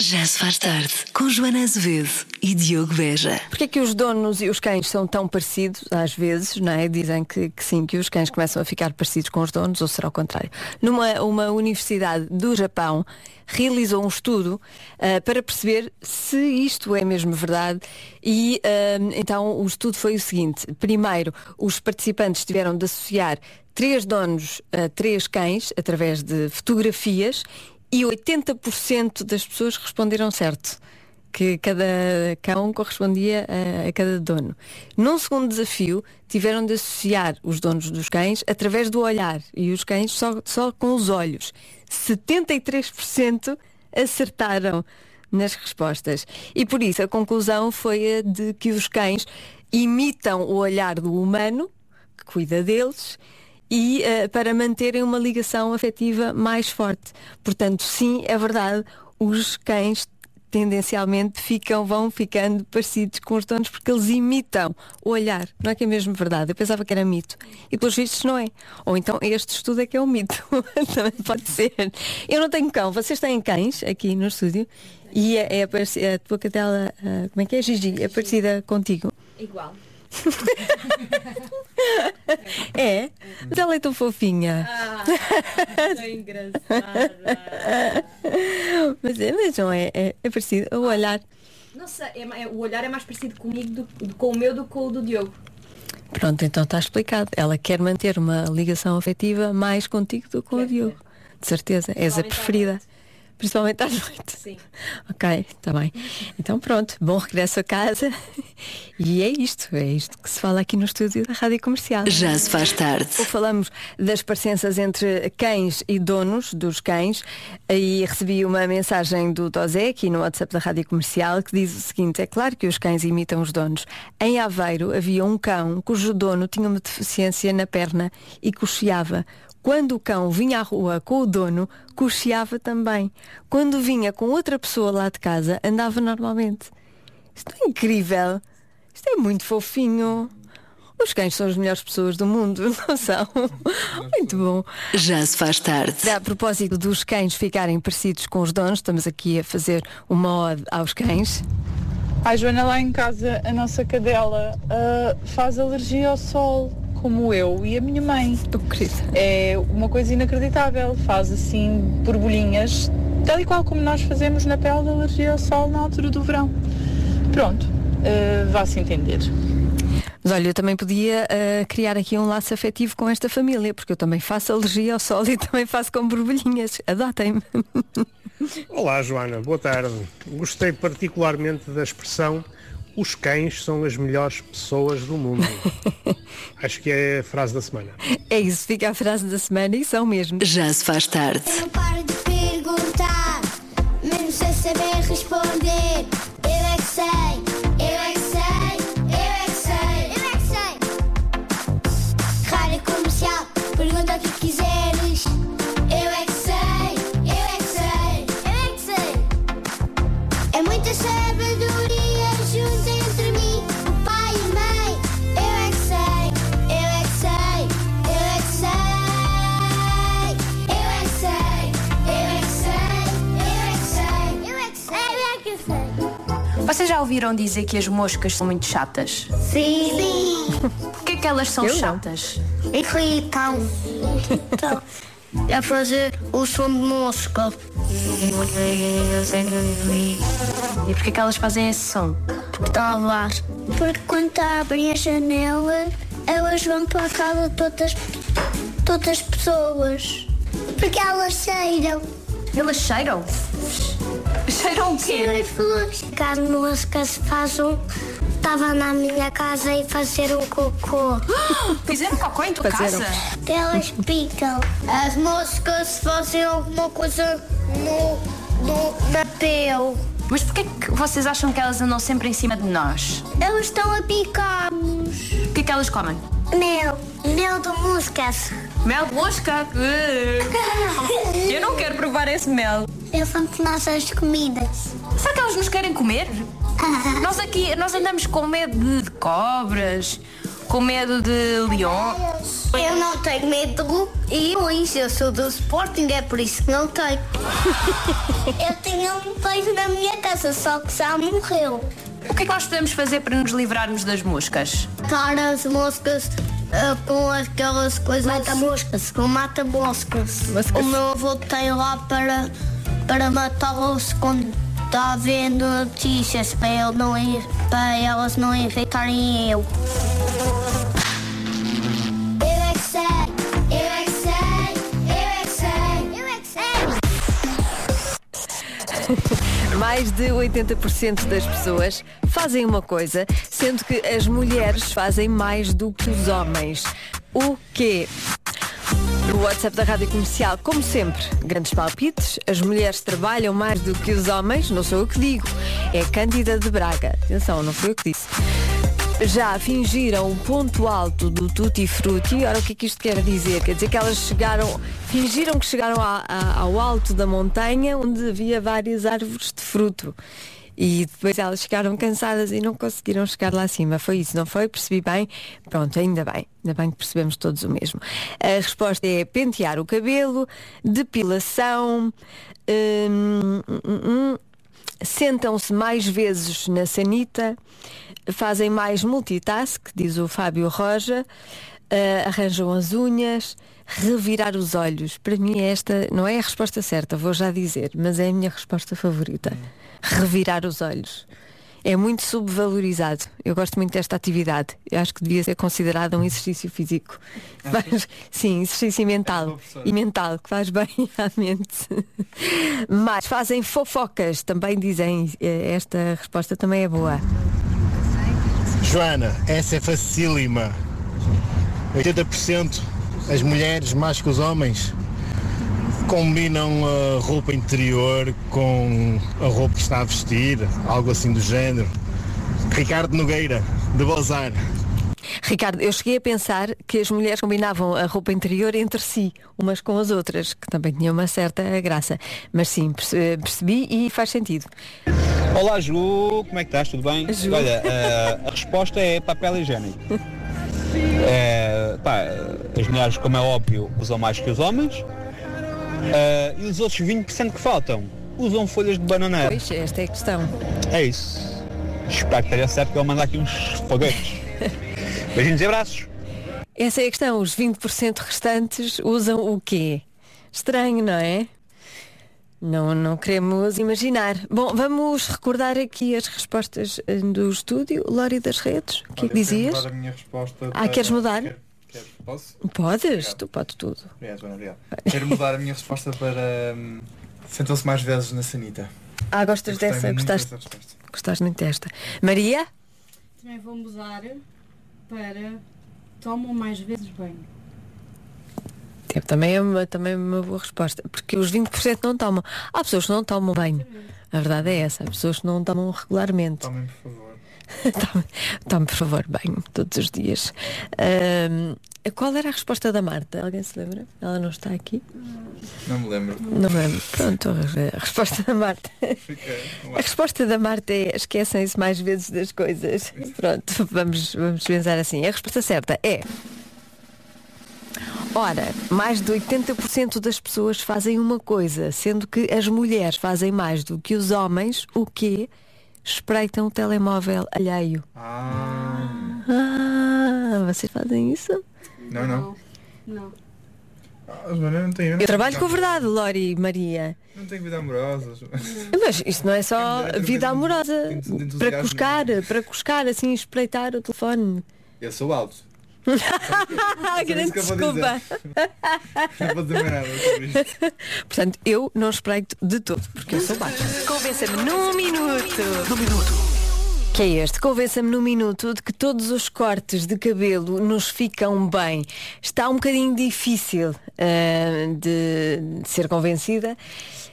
Já se faz tarde com Joana Azevedo e Diogo Beja. Porquê é que os donos e os cães são tão parecidos, às vezes, não é? Dizem que, que sim, que os cães começam a ficar parecidos com os donos, ou será o contrário. Numa uma universidade do Japão, realizou um estudo ah, para perceber se isto é mesmo verdade e ah, então o estudo foi o seguinte. Primeiro, os participantes tiveram de associar três donos a três cães através de fotografias e 80% das pessoas responderam certo. Que cada cão correspondia a, a cada dono. Num segundo desafio, tiveram de associar os donos dos cães através do olhar e os cães só, só com os olhos. 73% acertaram nas respostas. E por isso a conclusão foi a de que os cães imitam o olhar do humano, que cuida deles, e eh, para manterem uma ligação afetiva mais forte. Portanto, sim, é verdade, os cães tendencialmente ficam, vão ficando parecidos com os donos porque eles imitam o olhar. Não é que é mesmo verdade. Eu pensava que era mito. E pelos vistos não é. Ou então este estudo é que é um mito. Também pode ser. Eu não tenho cão. Vocês têm cães aqui no estúdio? E é, é a, a tua cadela, ah, como é que é, Gigi? É parecida contigo? Igual. É? Mas ela é tão fofinha. É engraçada. Mas é, mas não é, é, é parecido. O olhar. Não sei, é é- o olhar é mais parecido comigo do, do- com o meu do que com o do Diogo. Pronto, então está explicado. Ela quer manter uma ligação afetiva mais contigo do que com o Diogo. De certeza. És a preferida. Principalmente à noite. Sim. Ok, está bem. Então pronto, bom regresso a casa. E é isto, é isto que se fala aqui no estúdio da Rádio Comercial. Já se faz tarde. Falamos das parecenças entre cães e donos dos cães e recebi uma mensagem do Tozé aqui no WhatsApp da Rádio Comercial que diz o seguinte, é claro que os cães imitam os donos. Em Aveiro havia um cão cujo dono tinha uma deficiência na perna e cocheava. Quando o cão vinha à rua com o dono, cocheava também. Quando vinha com outra pessoa lá de casa, andava normalmente. Isto é incrível. Isto é muito fofinho. Os cães são as melhores pessoas do mundo, não são? Muito bom. Já se faz tarde. A propósito dos cães ficarem parecidos com os donos, estamos aqui a fazer uma ode aos cães. Ai Joana, lá em casa a nossa cadela ah, faz alergia ao sol, como eu e a minha mãe. Oh, querida. É uma coisa inacreditável, faz assim borbulhinhas, tal e qual como nós fazemos na pele de alergia ao sol na altura do verão. Pronto, ah, vá-se entender. Mas olha, eu também podia ah, criar aqui um laço afetivo com esta família, porque eu também faço alergia ao sol e também faço com borbulhinhas. Adotem-me. Olá, Joana, boa tarde. Gostei particularmente da expressão os cães são as melhores pessoas do mundo. Acho que é a frase da semana. É isso, fica a frase da semana e são mesmo. Já se faz tarde. Não paro de perguntar, mesmo sem saber responder. Vocês já ouviram dizer que as moscas são muito chatas? Sim. Sim. Porquê que elas são Eu chatas? Irritam. Então, é fazer o som de mosca. E porquê que elas fazem esse som? Está a lavar. Porque quando abrem a janela, elas vão para a casa de todas, todas as pessoas. Porque elas cheiram. Elas cheiram? Cheiram o quê? Cheiram as flores. As moscas fazem. Estava na minha casa e fazer um cocô. Fizeram cocô em tua Fizeram. casa? Elas picam. As moscas fazem alguma coisa no, no, na pele. Mas porquê que vocês acham que elas andam sempre em cima de nós? Elas estão a picar-nos. O que é que elas comem? Mel. Mel de moscas. Mel de mosca? Eu não quero provar esse mel. Pensam que nossas comidas. Será que elas nos querem comer? Nós aqui, nós andamos com medo de cobras, com medo de leões. Eu não tenho medo e isso, eu sou do Sporting, é por isso que não tenho. eu tinha um peixe na minha casa, só que já morreu. O que é que nós podemos fazer para nos livrarmos das moscas? Matar as moscas ah, com aquelas coisas. Mata-moscas. Com mata-moscas. O meu avô tem lá para, para matá-los quando está vendo notícias para, ele não, para elas não infectarem eu. Mais de 80% das pessoas fazem uma coisa, sendo que as mulheres fazem mais do que os homens. O quê? No WhatsApp da Rádio Comercial, como sempre, grandes palpites. As mulheres trabalham mais do que os homens, não sou eu que digo. É Cândida de Braga. Atenção, não foi eu que disse. Já fingiram o ponto alto do Tutti Frutti. Ora, o que é que isto quer dizer? Quer dizer que elas chegaram, fingiram que chegaram a- a- ao alto da montanha onde havia várias árvores de fruto. E depois elas ficaram cansadas e não conseguiram chegar lá acima. Foi isso, não foi? Percebi bem? Pronto, ainda bem. Ainda bem que percebemos todos o mesmo. A resposta é pentear o cabelo, depilação, hum, hum, hum, sentam-se mais vezes na sanita, fazem mais multitask, diz o Fábio Roja, ah, arranjam as unhas, revirar os olhos. Para mim esta não é a resposta certa, vou já dizer, mas é a minha resposta favorita. Revirar os olhos. É muito subvalorizado. Eu gosto muito desta atividade. Eu acho que devia ser considerada um exercício físico. Faz- sim, exercício mental. E mental, que faz bem à mente. Mas fazem fofocas, também dizem. eh, Esta resposta também é boa. Joana, essa é facílima. 80% as mulheres mais que os homens combinam a roupa interior com a roupa que está a vestir, algo assim do género. Ricardo Nogueira, de Bozar. Ricardo, eu cheguei a pensar que as mulheres combinavam a roupa interior entre si, umas com as outras, que também tinha uma certa graça. Mas sim, perce- percebi e faz sentido. Olá Ju, como é que estás? Tudo bem? Ju. Olha, eh, a resposta é papel higiênico. Eh, pá, as mulheres, como é óbvio, usam mais que os homens. Eh, e os outros 20% que faltam usam folhas de bananeira. Pois, esta é a questão. É isso. Espero que esteja certo que eu mandar aqui uns foguetes. Beijinhos e abraços. Essa é a questão. Os 20% restantes usam o quê? Estranho, não é? Não, não queremos imaginar. Bom, vamos recordar aqui as respostas eh, do estúdio. Lori das redes, o que é que dizias? Mudar a minha resposta Ah, queres mudar? Queres? Posso? Podes, tu podes tudo. Obrigado, Joana, obrigado. Quero mudar a minha resposta para. hum, Sentam-se mais vezes na sanita. Ah, gostas dessa? muito Gostaste, dessa resposta. gostaste muito desta. Maria? Também vou mudar para tomam mais vezes banho. É, Também é, uma, também é uma boa resposta. Porque os 20% não tomam. Há pessoas que não tomam banho. A verdade é essa. Há pessoas que não tomam regularmente. Tomem, por favor. Tome, tome, por favor, banho todos os dias. Ahm, qual era a resposta da Marta? Alguém se lembra? Ela não está aqui? Não me lembro. Não me lembro. Pronto, a resposta da Marta. A resposta da Marta é esquecem-se mais vezes das coisas. Pronto, vamos, vamos pensar assim. A resposta certa é. Ora, mais de 80% das pessoas fazem uma coisa, sendo que as mulheres fazem mais do que os homens, o quê? Espreitam o telemóvel alheio. Ah. Ah, vocês fazem isso? Não, não. Não. Ah, não tenho. Eu trabalho com a verdade, Lori e Maria. Não tenho vida amorosa. Joana. Mas isto não é só vida amorosa. Para cuscar, para cuscar, assim, espreitar o telefone. Eu sou alto. Grande desculpa. Não vou dizer mais nada sobre isto. Portanto, eu não espreito de todo, porque eu sou baixa. Convença-me num minuto. Num minuto. Que é este? Convença-me num minuto de que todos os cortes de cabelo nos ficam bem. Está um bocadinho difícil ah, de, de ser convencida,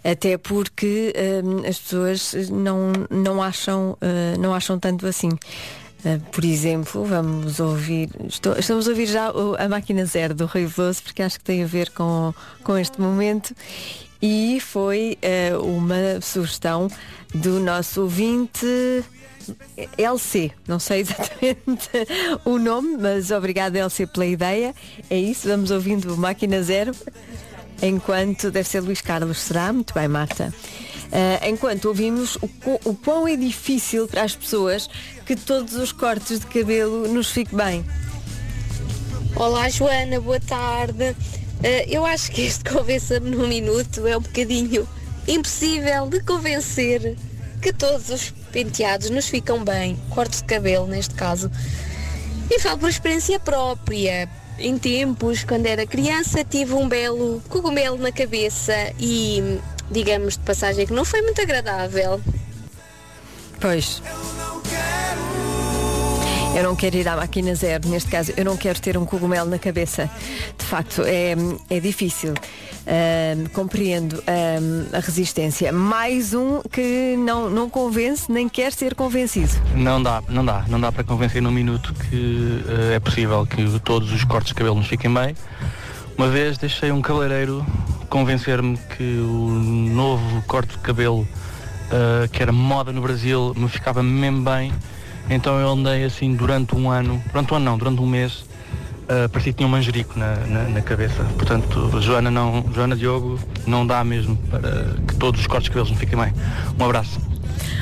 até porque ah, as pessoas não, não, acham, ah, não acham tanto assim. Uh, por exemplo, vamos ouvir, estou- estamos a ouvir já a máquina zero do Rui Veloso, porque acho que tem a ver com, com este momento. E foi uh, uma sugestão do nosso ouvinte LC, não sei exatamente o nome, mas obrigada LC pela ideia. É isso, vamos ouvindo Máquina Zero. Enquanto deve ser Luís Carlos, será? Muito bem, Marta. Ah, enquanto ouvimos o, o quão é difícil para as pessoas que todos os cortes de cabelo nos fiquem bem. Olá Joana, boa tarde. Eh, eu acho que este convença-me num minuto é um bocadinho impossível de convencer que todos os penteados nos ficam bem, cortes de cabelo neste caso. E falo por experiência própria. Em tempos, quando era criança, tive um belo cogumelo na cabeça e, digamos de passagem, que não foi muito agradável. Pois. Eu não quero ir à máquina zero, neste caso, eu não quero ter um cogumelo na cabeça. De facto, é, é difícil. Ahm, compreendo ahm, a resistência. Mais um que não, não convence nem quer ser convencido. Não dá, não dá, não dá para convencer num minuto que eh, é possível que todos os cortes de cabelo nos fiquem bem. Uma vez deixei um cabeleireiro convencer-me que o novo corte de cabelo eh, que era moda no Brasil me ficava mesmo bem. Então eu andei assim durante um ano, durante um ano não, durante um mês, eh, parecia que tinha um manjerico na, na, na cabeça. Portanto, Joana, não, Joana Diogo, não dá mesmo para que todos os cortes de cabelos me fiquem bem. Um abraço.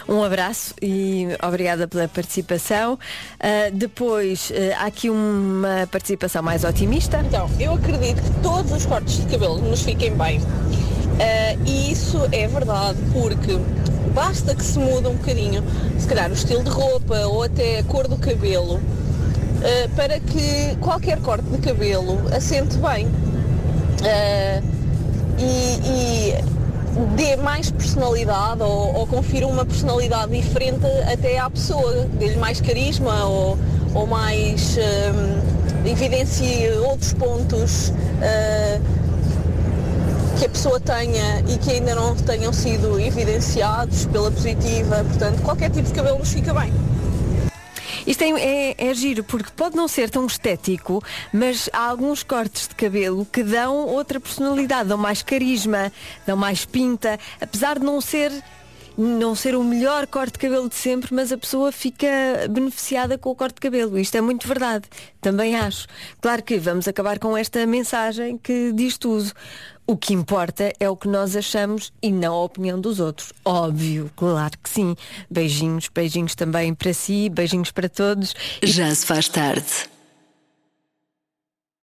Um abraço e obrigada pela participação. Ah, depois, ah, há aqui uma participação mais otimista. Então, eu acredito que todos os cortes de cabelo nos fiquem bem. Ah, e isso é verdade, porque basta que se mude um bocadinho, se calhar o estilo de roupa ou até a cor do cabelo, ah, para que qualquer corte de cabelo assente bem. Ah, e, e dê mais personalidade ou, ou confira uma personalidade diferente até à pessoa, dê-lhe mais carisma ou, ou mais hum, evidencie outros pontos ah, que a pessoa tenha e que ainda não tenham sido evidenciados pela positiva. Portanto, qualquer tipo de cabelo nos fica bem. Isto é, é, é giro, porque pode não ser tão estético, mas há alguns cortes de cabelo que dão outra personalidade, dão mais carisma, dão mais pinta, apesar de não ser não ser o melhor corte de cabelo de sempre, mas a pessoa fica beneficiada com o corte de cabelo. Isto é muito verdade. Também acho. Claro que vamos acabar com esta mensagem que diz tudo. O que importa é o que nós achamos e não a opinião dos outros. Óbvio, claro que sim. Beijinhos, beijinhos também para si, beijinhos para todos. Já se faz tarde.